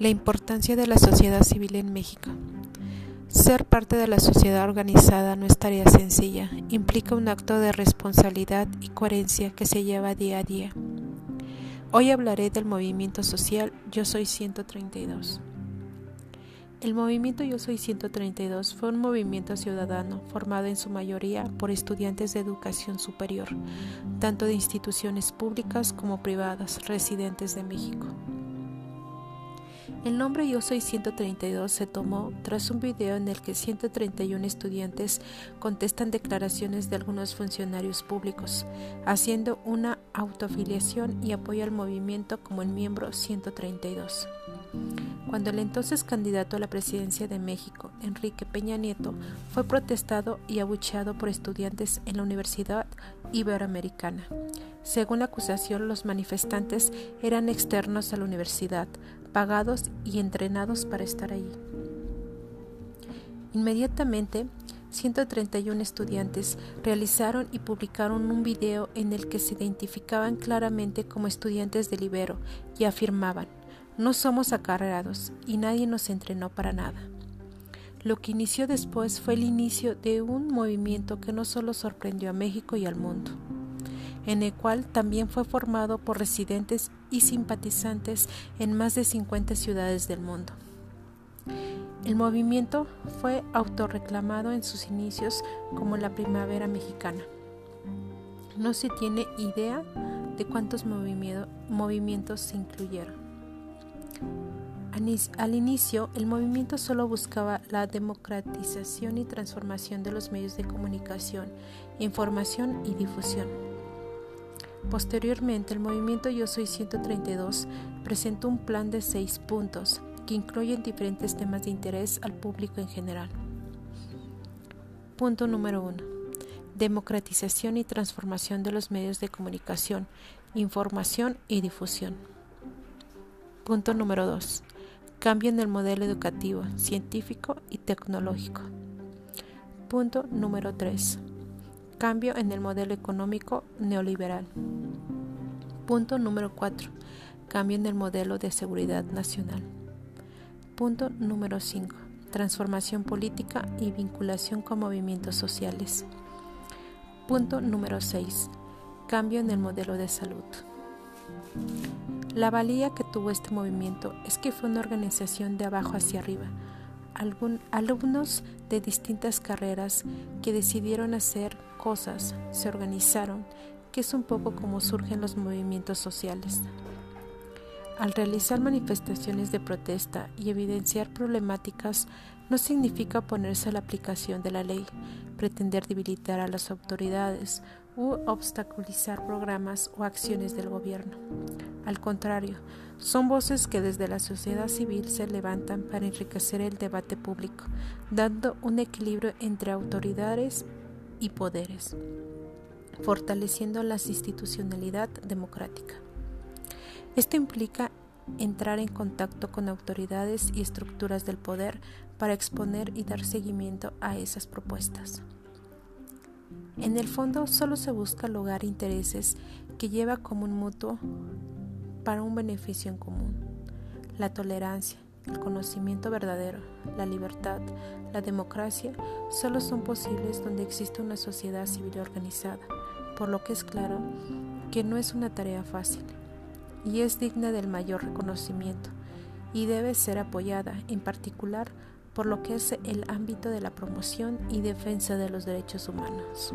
La importancia de la sociedad civil en México. Ser parte de la sociedad organizada no es tarea sencilla, implica un acto de responsabilidad y coherencia que se lleva día a día. Hoy hablaré del movimiento social Yo Soy 132. El movimiento Yo Soy 132 fue un movimiento ciudadano formado en su mayoría por estudiantes de educación superior, tanto de instituciones públicas como privadas residentes de México. El nombre Yo Soy 132 se tomó tras un video en el que 131 estudiantes contestan declaraciones de algunos funcionarios públicos, haciendo una autoafiliación y apoyo al movimiento como el miembro 132. Cuando el entonces candidato a la presidencia de México, Enrique Peña Nieto, fue protestado y abucheado por estudiantes en la Universidad Iberoamericana. Según la acusación, los manifestantes eran externos a la universidad, pagados y entrenados para estar allí. Inmediatamente, 131 estudiantes realizaron y publicaron un video en el que se identificaban claramente como estudiantes del Ibero y afirmaban, no somos acarreados y nadie nos entrenó para nada. Lo que inició después fue el inicio de un movimiento que no solo sorprendió a México y al mundo, en el cual también fue formado por residentes y simpatizantes en más de 50 ciudades del mundo. El movimiento fue autorreclamado en sus inicios como la primavera mexicana. No se tiene idea de cuántos movimientos se incluyeron. Al inicio, el movimiento solo buscaba la democratización y transformación de los medios de comunicación, información y difusión. Posteriormente, el movimiento Yo Soy 132 presentó un plan de seis puntos que incluyen diferentes temas de interés al público en general. Punto número 1. Democratización y transformación de los medios de comunicación, información y difusión. Punto número 2. Cambio en el modelo educativo, científico y tecnológico. Punto número 3 Cambio en el modelo económico neoliberal. Punto número 4. Cambio en el modelo de seguridad nacional. Punto número 5. Transformación política y vinculación con movimientos sociales. Punto número 6. Cambio en el modelo de salud. La valía que tuvo este movimiento es que fue una organización de abajo hacia arriba. alumnos de distintas carreras que decidieron hacer cosas se organizaron, que es un poco como surgen los movimientos sociales. Al realizar manifestaciones de protesta y evidenciar problemáticas no significa oponerse a la aplicación de la ley, pretender debilitar a las autoridades u obstaculizar programas o acciones del gobierno. Al contrario, son voces que desde la sociedad civil se levantan para enriquecer el debate público, dando un equilibrio entre autoridades y poderes, fortaleciendo la institucionalidad democrática. Esto implica entrar en contacto con autoridades y estructuras del poder para exponer y dar seguimiento a esas propuestas. En el fondo solo se busca lograr intereses que lleva como un mutuo para un beneficio en común, la tolerancia, el conocimiento verdadero, la libertad, la democracia solo son posibles donde existe una sociedad civil organizada, por lo que es claro que no es una tarea fácil y es digna del mayor reconocimiento y debe ser apoyada en particular por lo que es el ámbito de la promoción y defensa de los derechos humanos.